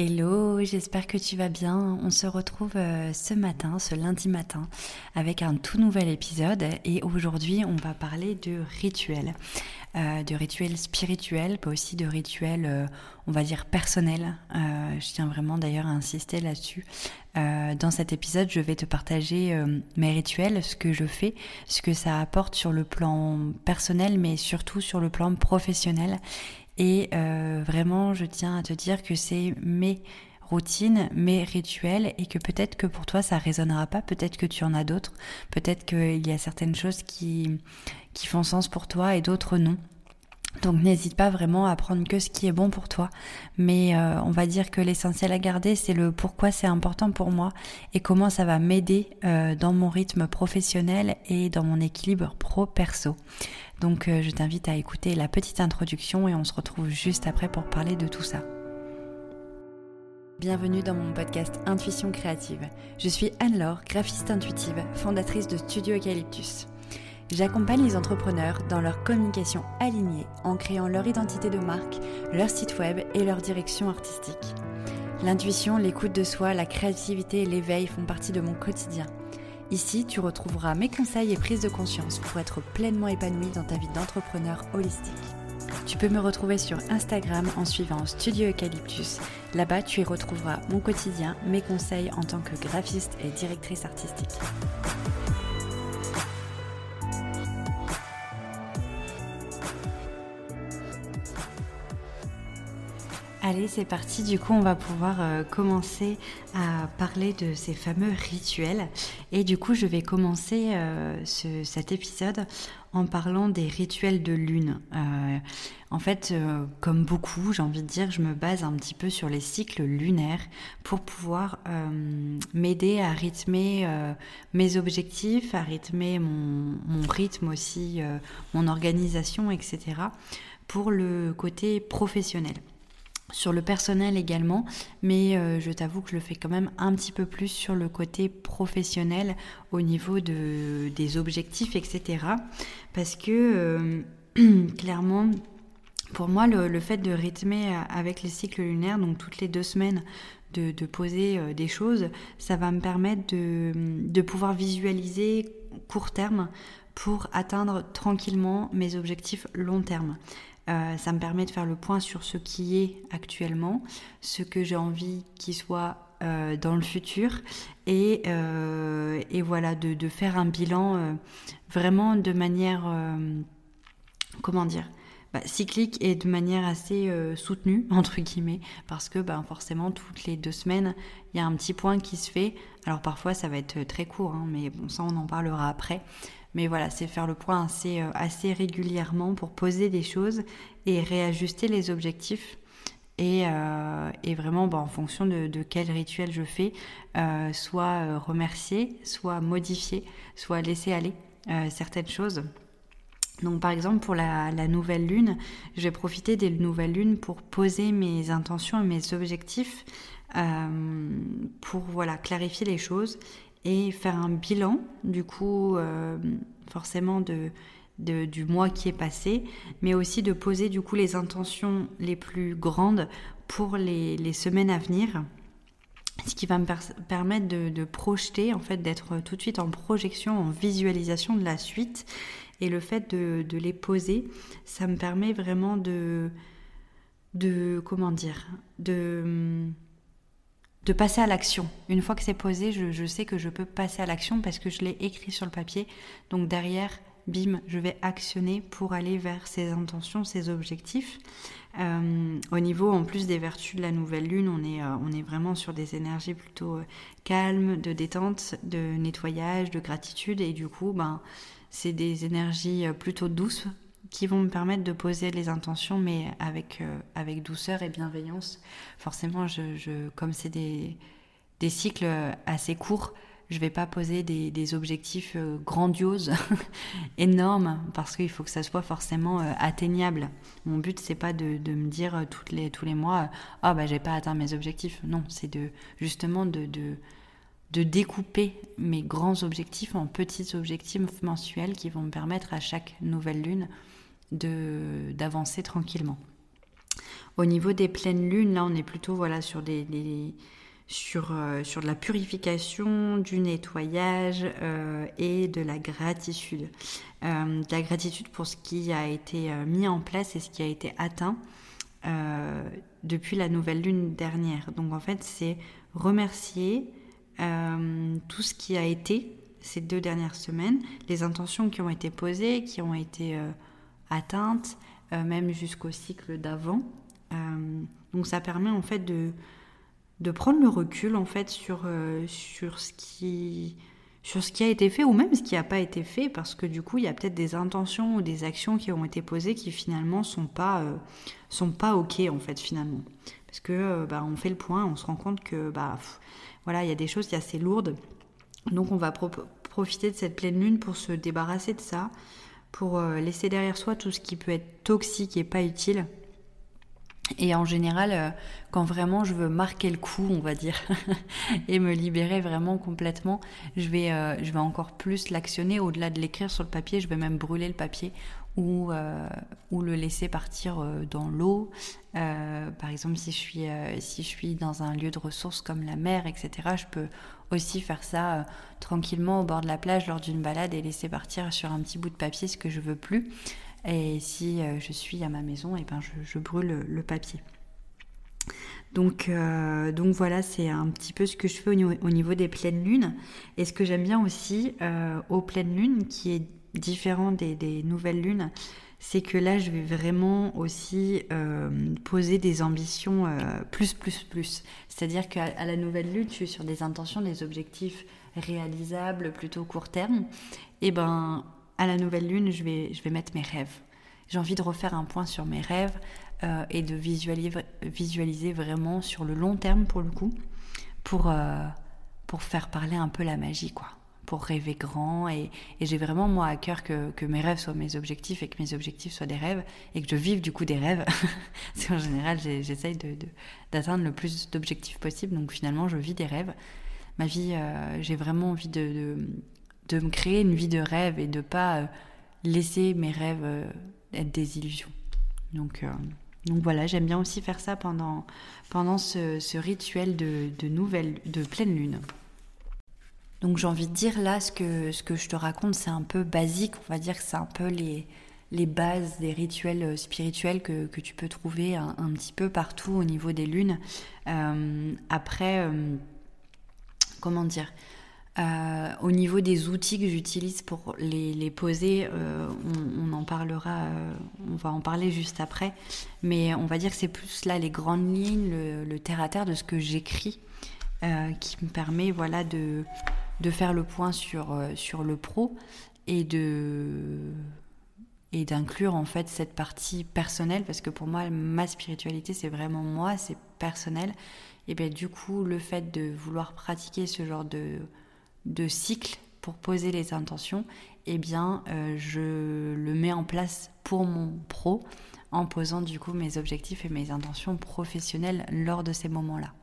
Hello, j'espère que tu vas bien. On se retrouve euh, ce matin, ce lundi matin, avec un tout nouvel épisode et aujourd'hui on va parler de rituels. Euh, de rituels spirituels, pas aussi de rituels, euh, on va dire, personnels. je tiens vraiment d'ailleurs à insister là-dessus. dans cet épisode, je vais te partager mes rituels, ce que je fais, ce que ça apporte sur le plan personnel, mais surtout sur le plan professionnel et euh, vraiment, je tiens à te dire que c'est mes routines, mes rituels, et que peut-être que pour toi ça résonnera pas, peut-être que tu en as d'autres, peut-être qu'il y a certaines choses qui, qui font sens pour toi et d'autres non. Donc n'hésite pas vraiment à prendre que ce qui est bon pour toi. Mais euh, on va dire que l'essentiel à garder, c'est le pourquoi c'est important pour moi et comment ça va m'aider euh, dans mon rythme professionnel et dans mon équilibre pro-perso. Donc euh, je t'invite à écouter la petite introduction et on se retrouve juste après pour parler de tout ça. Bienvenue dans mon podcast Intuition créative. Je suis Anne-Laure, graphiste intuitive, fondatrice de Studio Eucalyptus. J'accompagne les entrepreneurs dans leur communication alignée en créant leur identité de marque, leur site web et leur direction artistique. L'intuition, l'écoute de soi, la créativité et l'éveil font partie de mon quotidien. Ici, tu retrouveras mes conseils et prises de conscience pour être pleinement épanoui dans ta vie d'entrepreneur holistique. Tu peux me retrouver sur Instagram en suivant Studio Eucalyptus. Là-bas, tu y retrouveras mon quotidien, mes conseils en tant que graphiste et directrice artistique. Allez, c'est parti. Du coup, on va pouvoir euh, commencer à parler de ces fameux rituels. Et du coup, je vais commencer euh, cet épisode en parlant des rituels de lune. Euh, en fait, comme beaucoup, j'ai envie de dire, je me base un petit peu sur les cycles lunaires pour pouvoir m'aider à rythmer mes objectifs, à rythmer mon, mon rythme aussi, mon organisation, etc. pour le côté professionnel sur le personnel également, mais euh, je t'avoue que je le fais quand même un petit peu plus sur le côté professionnel au niveau de, des objectifs, etc. Parce que euh, clairement, pour moi, le, fait de rythmer avec les cycles lunaires, donc toutes les deux semaines, de, poser euh, des choses, ça va me permettre de, de pouvoir visualiser court terme pour atteindre tranquillement mes objectifs long terme. Euh, ça me permet de faire le point sur ce qui est actuellement, ce que j'ai envie qu'il soit euh, dans le futur et, euh, voilà, de, faire un bilan vraiment de manière, comment dire, bah, cyclique et de manière assez soutenue, entre guillemets, parce que bah, forcément, toutes les deux semaines, il y a un petit point qui se fait. Alors parfois, ça va être très court, hein, mais bon, ça, on en parlera après. Mais voilà, c'est faire le point assez, euh, assez régulièrement pour poser des choses et réajuster les objectifs. Et, euh, vraiment, bah, en fonction de, quel rituel je fais, euh, soit remercier, soit modifier, soit laisser aller certaines choses. Donc par exemple pour la, nouvelle lune, je vais profiter des nouvelles lunes pour poser mes intentions et mes objectifs pour voilà clarifier les choses et faire un bilan du coup euh, forcément de, du mois qui est passé, mais aussi de poser du coup les intentions les plus grandes pour les, semaines à venir, ce qui va me permettre de, projeter, en fait, d'être tout de suite en projection, en visualisation de la suite. Et le fait de, de les poser, ça me permet vraiment de, de comment dire, de de passer à l'action. Une fois que c'est posé, je, sais que je peux passer à l'action parce que je l'ai écrit sur le papier. Donc derrière, bim, je vais actionner pour aller vers ces intentions, ces objectifs. Euh, au niveau en plus des vertus de la nouvelle lune, on est, euh, vraiment sur des énergies plutôt euh, calmes, de détente, de nettoyage, de gratitude. Et du coup, ben, c'est des énergies plutôt douces qui vont me permettre de poser les intentions, mais avec, euh, avec douceur et bienveillance. Forcément, je, comme c'est des, des, cycles assez courts, je vais pas poser des, des objectifs euh, grandioses, énormes, parce qu'il faut que ça soit forcément euh, atteignable. Mon but, c'est pas de, de, me dire toutes les, tous les mois, ah oh, bah j'ai pas atteint mes objectifs. Non, c'est de justement de de découper mes grands objectifs en petits objectifs mensuels qui vont me permettre à chaque nouvelle lune d'avancer tranquillement. Au niveau des pleines lunes, là, on est plutôt voilà, sur, des, euh, de la purification, du nettoyage euh, et de la gratitude. Euh, de la gratitude pour ce qui a été mis en place et ce qui a été atteint depuis la nouvelle lune dernière. Donc en fait, c'est remercier tout ce qui a été ces deux dernières semaines, les intentions qui ont été posées, qui ont été atteintes, même jusqu'au cycle d'avant. Euh, donc ça permet en fait de, de prendre le recul en fait sur, euh, sur, ce qui, sur ce qui a été fait ou même ce qui n'a pas été fait parce que du coup il y a peut-être des intentions ou des actions qui ont été posées qui finalement sont euh, sont pas ok en fait finalement. Parce que bah, on fait le point, on se rend compte que bah, voilà, il y a des choses assez lourdes. Donc on va profiter de cette pleine lune pour se débarrasser de ça, pour laisser derrière soi tout ce qui peut être toxique et pas utile et en général, euh, quand vraiment je veux marquer le coup, on va dire, et me libérer vraiment complètement, je vais, euh, je vais encore plus l'actionner. Au-delà de l'écrire sur le papier, je vais même brûler le papier ou, euh, ou le laisser partir dans l'eau. par exemple, si je, suis, si je suis dans un lieu de ressources comme la mer, etc., je peux aussi faire ça tranquillement au bord de la plage lors d'une balade et laisser partir sur un petit bout de papier ce que je veux plus. Et si euh, je suis à ma maison, et ben je, brûle le, papier. Donc, euh, donc voilà, c'est un petit peu ce que je fais au niveau, des pleines lunes. Et ce que j'aime bien aussi euh, aux pleines lunes, qui est différent des, nouvelles lunes, c'est que là, je vais vraiment aussi poser des ambitions plus, plus, plus. C'est-à-dire qu'à la nouvelle lune, je suis sur des intentions, des objectifs réalisables, plutôt court terme. Et ben, à la nouvelle lune, je vais, je vais mettre mes rêves. J'ai envie de refaire un point sur mes rêves euh, et de visualiser, visualiser vraiment sur le long terme pour le coup, pour, euh, pour faire parler un peu la magie, quoi. Pour rêver grand et, j'ai vraiment moi à cœur que, mes rêves soient mes objectifs et que mes objectifs soient des rêves et que je vive du coup des rêves. Parce qu'en général, j'essaye d'atteindre le plus d'objectifs possible. Donc finalement, je vis des rêves. Ma vie, euh, j'ai vraiment envie de, me créer une vie de rêve et de pas euh, laisser mes rêves euh, être des illusions. Donc, voilà, j'aime bien aussi faire ça pendant, pendant ce, rituel de, de, nouvelle, de pleine lune. Donc j'ai envie de dire là, ce que, ce que je te raconte, c'est un peu basique, on va dire que c'est un peu les, les bases des rituels spirituels que, que tu peux trouver un, petit peu partout au niveau des lunes. après, comment dire euh, au niveau des outils que j'utilise pour les, poser, euh, on, en parlera, euh, on va en parler juste après. Mais on va dire que c'est plus là les grandes lignes, le, terre à terre de ce que j'écris, qui me permet voilà de, de faire le point sur, sur le pro et de et d'inclure en fait cette partie personnelle parce que pour moi ma spiritualité c'est vraiment moi c'est personnel et bien du coup le fait de vouloir pratiquer ce genre de de cycle pour poser les intentions, eh bien, euh, je le mets en place pour mon pro en posant du coup mes objectifs et mes intentions professionnelles lors de ces moments-là.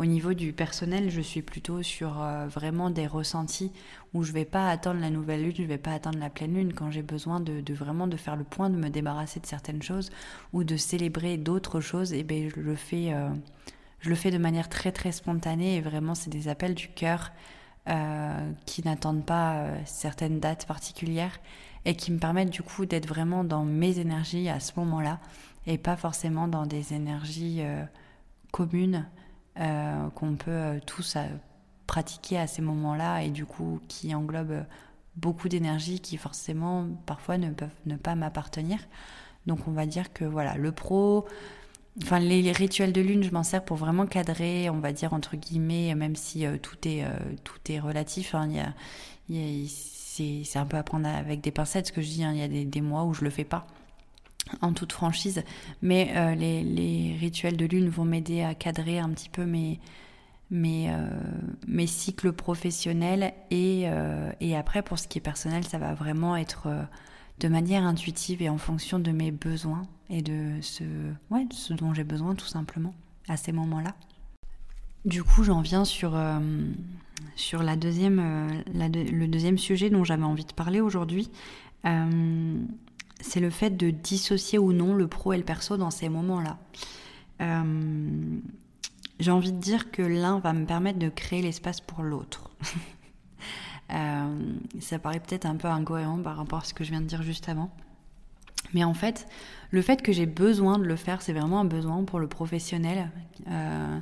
Au niveau du personnel, je suis plutôt sur euh, vraiment des ressentis où je vais pas attendre la nouvelle lune, je vais pas attendre la pleine lune quand j'ai besoin de, vraiment de faire le point, de me débarrasser de certaines choses ou de célébrer d'autres choses. Et eh ben je le fais, euh, je le fais de manière très très spontanée et vraiment c'est des appels du cœur euh, qui n'attendent pas certaines dates particulières et qui me permettent du coup d'être vraiment dans mes énergies à ce moment-là et pas forcément dans des énergies communes qu'on peut tous pratiquer à ces moments-là et du coup qui englobent beaucoup d'énergie qui forcément parfois ne peuvent ne pas m'appartenir. Donc on va dire que voilà, le pro, Enfin, les, rituels de lune, je m'en sers pour vraiment cadrer, on va dire entre guillemets, même si euh, tout est euh, tout est relatif. Hein, c'est un peu à prendre avec des pincettes ce que je dis. Hein, il y a des, mois où je le fais pas, en toute franchise. Mais euh, les, rituels de lune vont m'aider à cadrer un petit peu mes mes cycles professionnels et, et après pour ce qui est personnel, ça va vraiment être de manière intuitive et en fonction de mes besoins et de ce, dont j'ai besoin tout simplement à ces moments-là. Du coup, j'en viens sur, euh, la deuxième, euh, le deuxième sujet dont j'avais envie de parler aujourd'hui. Euh, c'est le fait de dissocier ou non le pro et le perso dans ces moments-là. J'ai envie de dire que l'un va me permettre de créer l'espace pour l'autre. ça paraît peut-être un peu incohérent par rapport à ce que je viens de dire juste avant. Mais en fait, le fait que j'ai besoin de le faire, c'est vraiment un besoin pour le professionnel euh,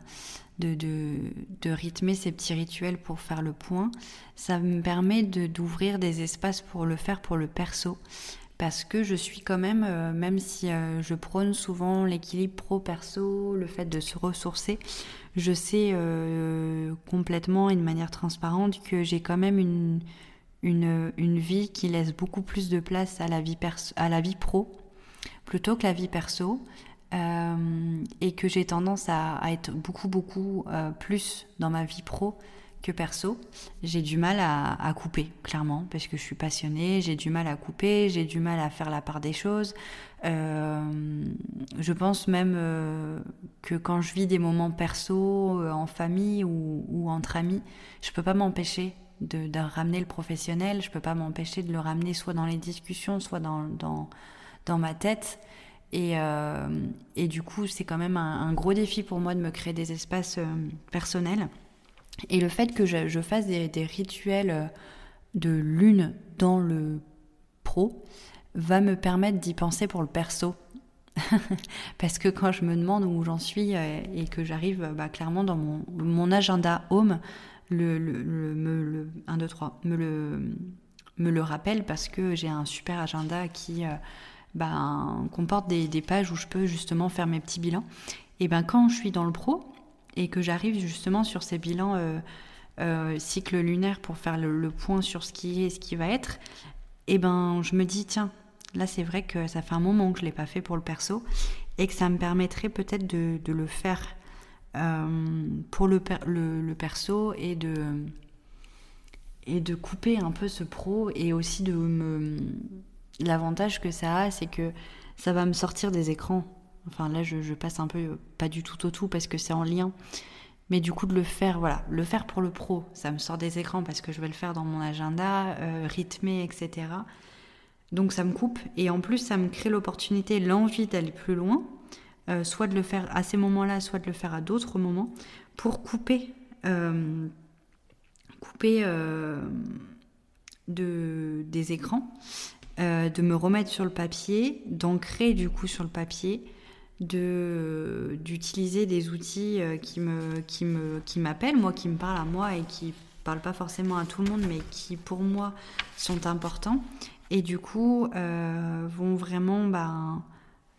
de, de, rythmer ces petits rituels pour faire le point. Ça me permet d'ouvrir des espaces pour le faire pour le perso. Parce que je suis quand même, euh, même si euh, je prône souvent l'équilibre pro-perso, le fait de se ressourcer, je sais complètement et de manière transparente que j'ai quand même une, une, une, vie qui laisse beaucoup plus de place à la vie, à la vie pro plutôt que la vie perso. Euh, et que j'ai tendance à, être beaucoup beaucoup euh, plus dans ma vie pro que perso. J'ai du mal à, couper, clairement, parce que je suis passionnée, j'ai du mal à couper, j'ai du mal à faire la part des choses. Euh, je pense même que quand je vis des moments perso, en famille ou, entre amis, je peux pas m'empêcher de, ramener le professionnel, je peux pas m'empêcher de le ramener soit dans les discussions, soit dans, dans, ma tête. Et, euh, et, du coup, c'est quand même un, gros défi pour moi de me créer des espaces euh, personnels. Et le fait que je, fasse des, rituels euh, de lune dans le pro va me permettre d'y penser pour le perso. Parce que quand je me demande où j'en suis et que j'arrive bah, clairement dans mon, mon agenda home, le, le, me le 1, 2, 3, me le, me le rappelle parce que j'ai un super agenda qui euh, ben, comporte des, des, pages où je peux justement faire mes petits bilans. Et ben quand je suis dans le pro et que j'arrive justement sur ces bilans euh, euh, cycle lunaire pour faire le, point sur ce qui est et ce qui va être, et ben je me dis tiens, là c'est vrai que ça fait un moment que je l'ai pas fait pour le perso et que ça me permettrait peut-être de, le faire euh, pour le, le, perso et de, et de couper un peu ce pro et aussi de me... L'avantage que ça a, c'est que ça va me sortir des écrans. Enfin là, je, passe un peu pas du tout au tout parce que c'est en lien. Mais du coup, de le faire, voilà, le faire pour le pro, ça me sort des écrans parce que je vais le faire dans mon agenda, euh, rythmé, etc. Donc ça me coupe et en plus, ça me crée l'opportunité, l'envie d'aller plus loin euh, soit de le faire à ces moments-là, soit de le faire à d'autres moments, pour couper, euh, couper euh, de, des écrans, de me remettre sur le papier, d'ancrer du coup sur le papier, de d'utiliser des outils qui me qui me qui m'appellent moi qui me parlent à moi et qui parlent pas forcément à tout le monde mais qui pour moi sont importants. Et du coup vont vraiment ben,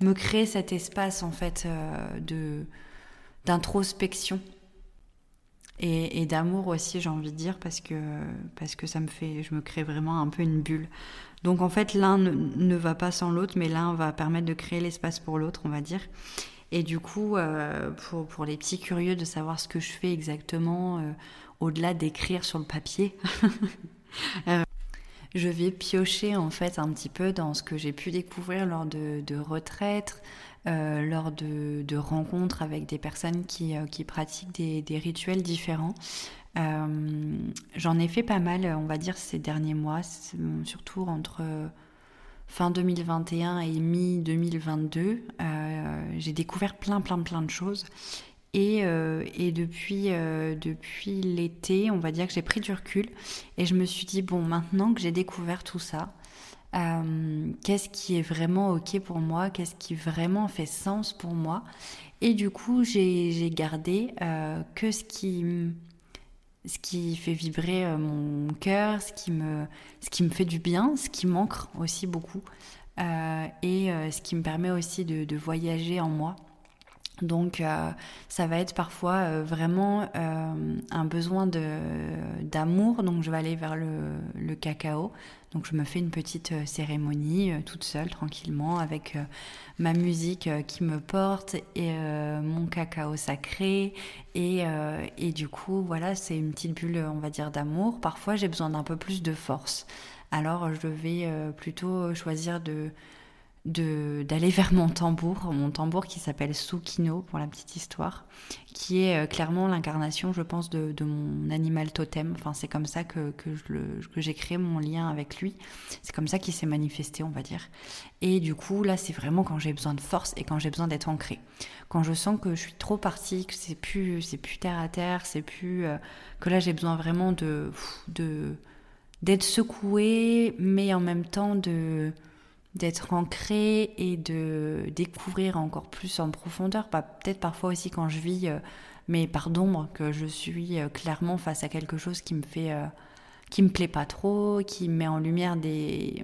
me créer cet espace en fait euh, de d'introspection et, d'amour aussi j'ai envie de dire parce que parce que ça me fait je me crée vraiment un peu une bulle. Donc en fait l'un ne, va pas sans l'autre mais l'un va permettre de créer l'espace pour l'autre on va dire. Et du coup euh, pour, pour les petits curieux de savoir ce que je fais exactement euh, au-delà d'écrire sur le papier je vais piocher en fait un petit peu dans ce que j'ai pu découvrir lors de, retraites, euh, lors de, rencontres avec des personnes qui, euh, pratiquent des, rituels différents. Euh, j'en ai fait pas mal, on va dire, ces derniers mois, surtout entre fin 2021 et mi-2022. j'ai découvert plein, plein, plein de choses. Et, depuis, depuis l'été, on va dire que j'ai pris du recul et je me suis dit, bon, maintenant que j'ai découvert tout ça, euh, qu'est-ce qui est vraiment OK pour moi? Qu'est-ce qui vraiment fait sens pour moi? Et du coup, j'ai gardé que ce qui, ce qui fait vibrer mon cœur, ce, qui me, ce qui me fait du bien, ce qui m'ancre aussi beaucoup et ce qui me permet aussi de voyager en moi. Donc euh, ça va être parfois euh, vraiment euh, un besoin d'amour, donc je vais aller vers le, cacao. Donc je me fais une petite cérémonie toute seule, tranquillement, avec ma musique qui me porte et mon cacao sacré. Et, et du coup, voilà, c'est une petite bulle, on va dire, d'amour. Parfois j'ai besoin d'un peu plus de force. Alors je vais plutôt choisir de d'aller vers mon tambour, mon tambour qui s'appelle Sukino pour la petite histoire, qui est euh, clairement l'incarnation, je pense, de, mon animal totem. Enfin, c'est comme ça que, que j'ai créé mon lien avec lui. C'est comme ça qu'il s'est manifesté, on va dire. Et du coup, là, c'est vraiment quand j'ai besoin de force et quand j'ai besoin d'être ancré. Quand je sens que je suis trop partie, que c'est plus, plus terre à terre, c'est plus euh, que là j'ai besoin vraiment de, d'être secouée, mais en même temps de d'être ancré et de découvrir encore plus en profondeur. Bah, peut-être parfois aussi quand je vis euh, mes d'ombre, que je suis euh, clairement face à quelque chose qui me fait, euh, qui me plaît pas trop, qui met en lumière des,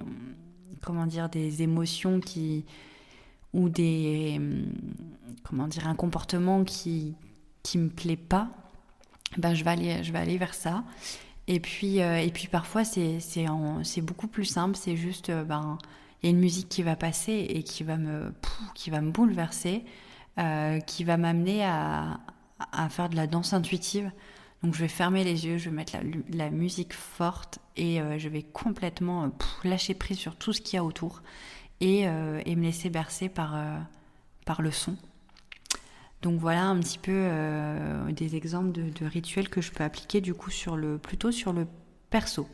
comment dire, des émotions qui ou des, comment dire, un comportement qui qui me plaît pas. Ben, je vais aller, je vais aller vers ça. Et puis, et puis parfois c'est c'est beaucoup plus simple. C'est juste ben il y a une musique qui va passer et qui va me, qui va me bouleverser, euh, qui va m'amener à, à, faire de la danse intuitive. Donc je vais fermer les yeux, je vais mettre la, la musique forte et euh, je vais complètement euh, lâcher prise sur tout ce qu'il y a autour et, et me laisser bercer par, par le son. Donc voilà un petit peu des exemples de, de, rituels que je peux appliquer du coup sur le, plutôt sur le perso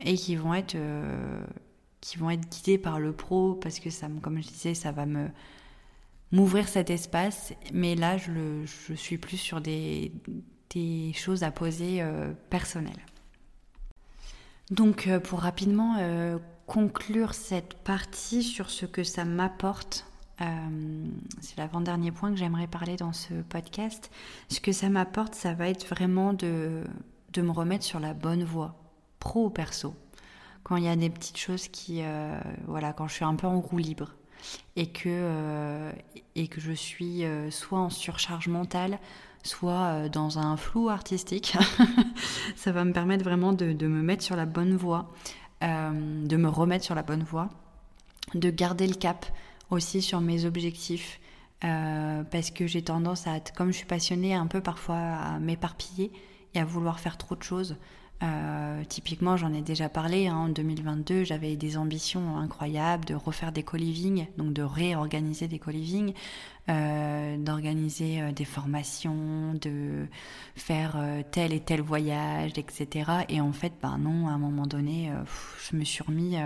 et qui vont être qui vont être guidés par le pro parce que ça, comme je disais, ça va me m'ouvrir cet espace. Mais là, je, le, je, suis plus sur des, des choses à poser euh, personnelles. Donc, euh, pour rapidement euh, conclure cette partie sur ce que ça m'apporte, c'est l'avant-dernier point que j'aimerais parler dans ce podcast. Ce que ça m'apporte, ça va être vraiment de, de me remettre sur la bonne voie, pro ou perso quand il y a des petites choses qui, euh, voilà, quand je suis un peu en roue libre et que, euh, je suis euh, soit en surcharge mentale, soit dans un flou artistique, ça va me permettre vraiment de, de, me mettre sur la bonne voie, de me remettre sur la bonne voie, de garder le cap aussi sur mes objectifs. parce que j'ai tendance à, comme je suis passionnée, un peu parfois à m'éparpiller et à vouloir faire trop de choses. Euh, typiquement, j'en ai déjà parlé, hein, en 2022, j'avais des ambitions incroyables de refaire des co-living, donc de réorganiser des co-living, euh, d'organiser euh, des formations, de faire tel et tel voyage, etc. Et en fait, ben non, à un moment donné, je me suis remis,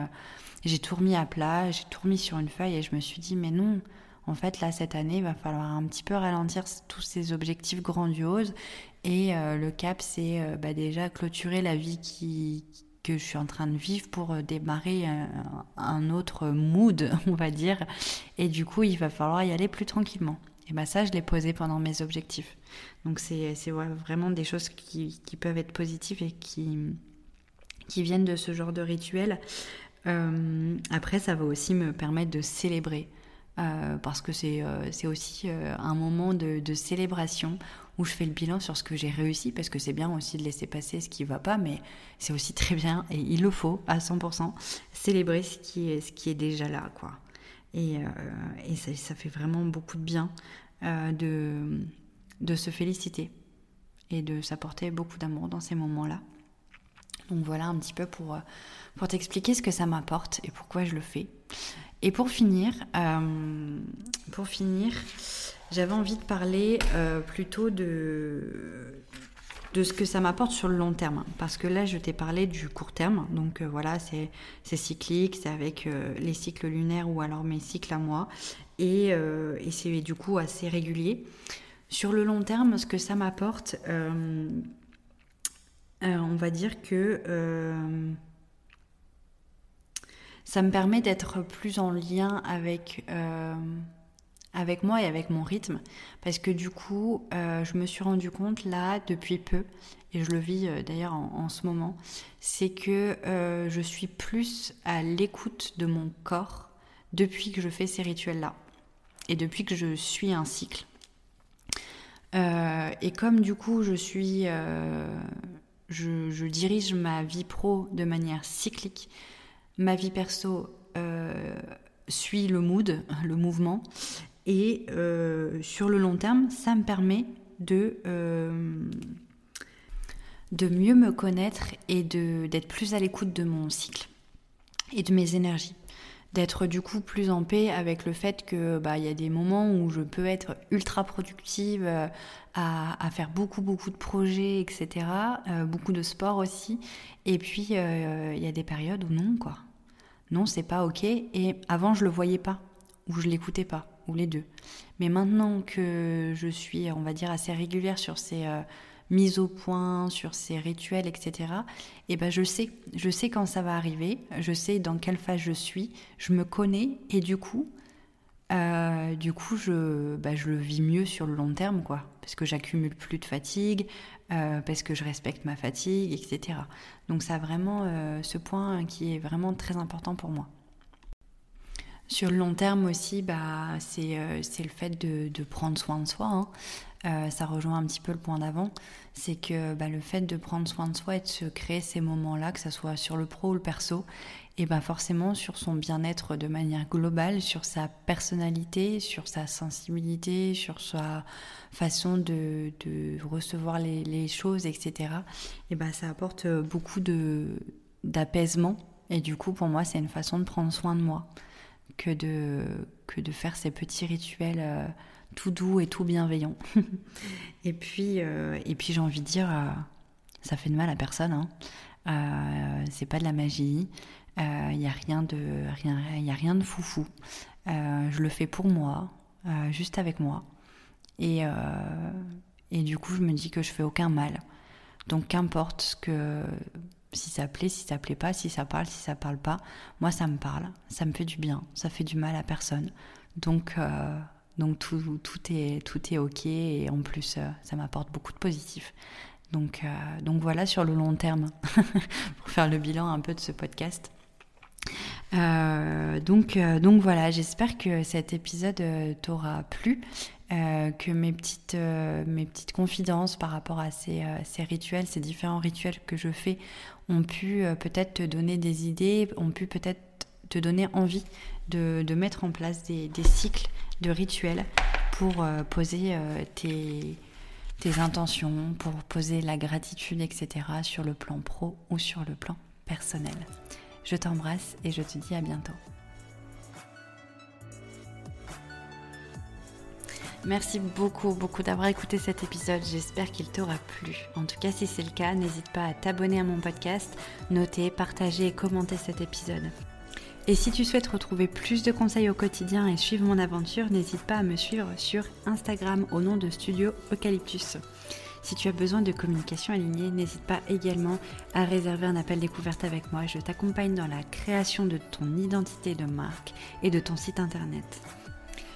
j'ai tout remis à plat, j'ai tout remis sur une feuille et je me suis dit, mais non, en fait, là, cette année, il va falloir un petit peu ralentir tous ces objectifs grandioses. Et euh, le cap, c'est euh, bah, déjà clôturer la vie qui, que je suis en train de vivre pour euh, démarrer un, autre mood, on va dire. Et du coup, il va falloir y aller plus tranquillement. Et bah ça, je l'ai posé pendant mes objectifs. Donc c'est vraiment des choses qui, peuvent être positives et qui viennent de ce genre de rituel. après, ça va aussi me permettre de célébrer. Euh, parce que c'est euh, aussi euh, un moment de, célébration où je fais le bilan sur ce que j'ai réussi, parce que c'est bien aussi de laisser passer ce qui ne va pas, mais c'est aussi très bien, et il le faut à 100%, célébrer ce qui est, ce qui est déjà là. quoi. Et, et ça, ça, fait vraiment beaucoup de bien de, de se féliciter et de s'apporter beaucoup d'amour dans ces moments-là. Donc voilà un petit peu pour, pour t'expliquer ce que ça m'apporte et pourquoi je le fais. Et pour finir, euh, pour finir, j'avais envie de parler euh, plutôt de, ce que ça m'apporte sur le long terme. Parce que là, je t'ai parlé du court terme. Donc euh, voilà, c'est cyclique, c'est avec les cycles lunaires ou alors mes cycles à moi. Et, et c'est du coup assez régulier. Sur le long terme, ce que ça m'apporte, on va dire que ça me permet d'être plus en lien avec, euh, avec moi et avec mon rythme. Parce que du coup, euh, je me suis rendu compte là, depuis peu, et je le vis euh, d'ailleurs en, ce moment, c'est que je suis plus à l'écoute de mon corps depuis que je fais ces rituels-là. Et depuis que je suis un cycle. et comme du coup, je suis. Je dirige ma vie pro de manière cyclique, ma vie perso euh, suit le mood, le mouvement, et euh, sur le long terme, ça me permet de, euh, de mieux me connaître et d'être plus à l'écoute de mon cycle et de mes énergies. D'être du coup plus en paix avec le fait que bah il y a des moments où je peux être ultra productive euh, à, faire beaucoup beaucoup de projets etc euh, beaucoup de sport aussi. Et puis euh, il y a des périodes où non quoi. Non c'est pas ok. Et avant je le voyais pas ou je l'écoutais pas ou les deux. Mais maintenant que je suis on va dire assez régulière sur ces mise au point sur ces rituels, etc., et eh ben je sais, je sais quand ça va arriver, je sais dans quelle phase je suis, je me connais et du coup, euh, du coup je, bah, je le vis mieux sur le long terme, quoi, parce que j'accumule plus de fatigue, euh, parce que je respecte ma fatigue, etc. Donc ça vraiment euh, ce point qui est vraiment très important pour moi. Sur le long terme aussi, bah, c'est le fait de, de, prendre soin de soi. Hein. Euh, ça rejoint un petit peu le point d'avant, c'est que bah, le fait de prendre soin de soi et de se créer ces moments-là, que ce soit sur le pro ou le perso, et bah forcément sur son bien-être de manière globale, sur sa personnalité, sur sa sensibilité, sur sa façon de, recevoir les, choses, etc. Et bah ça apporte beaucoup d'apaisement. Et du coup, pour moi, c'est une façon de prendre soin de moi que de, que de faire ces petits rituels. Euh, tout doux et tout bienveillant. et puis, euh, et puis j'ai envie de dire, euh, ça fait de mal à personne. Hein. Euh, c'est pas de la magie. Il n'y a rien de rien, il a rien de foufou. je le fais pour moi, juste avec moi. Et, et du coup, je me dis que je fais aucun mal. Donc qu'importe que si ça plaît, si ça plaît pas, si ça parle, si ça parle pas, moi ça me parle, ça me fait du bien, ça fait du mal à personne. Donc donc tout, est, tout est ok et en plus euh, ça m'apporte beaucoup de positif. Donc, euh, voilà sur le long terme, pour faire le bilan un peu de ce podcast. Euh, donc, donc voilà, j'espère que cet épisode t'aura plu, que mes petites, confidences par rapport à ces, rituels, ces différents rituels que je fais, ont pu peut-être te donner des idées, ont pu peut-être te donner envie de, mettre en place des cycles de rituels pour euh, poser euh, tes, tes intentions, pour poser la gratitude, etc. sur le plan pro ou sur le plan personnel. Je t'embrasse et je te dis à bientôt. Merci beaucoup, beaucoup d'avoir écouté cet épisode. J'espère qu'il t'aura plu. En tout cas, si c'est le cas, n'hésite pas à t'abonner à mon podcast, noter, partager et commenter cet épisode. Et si tu souhaites retrouver plus de conseils au quotidien et suivre mon aventure, n'hésite pas à me suivre sur Instagram au nom de Studio Eucalyptus. Si tu as besoin de communication alignée, n'hésite pas également à réserver un appel découverte avec moi. Je t'accompagne dans la création de ton identité de marque et de ton site internet.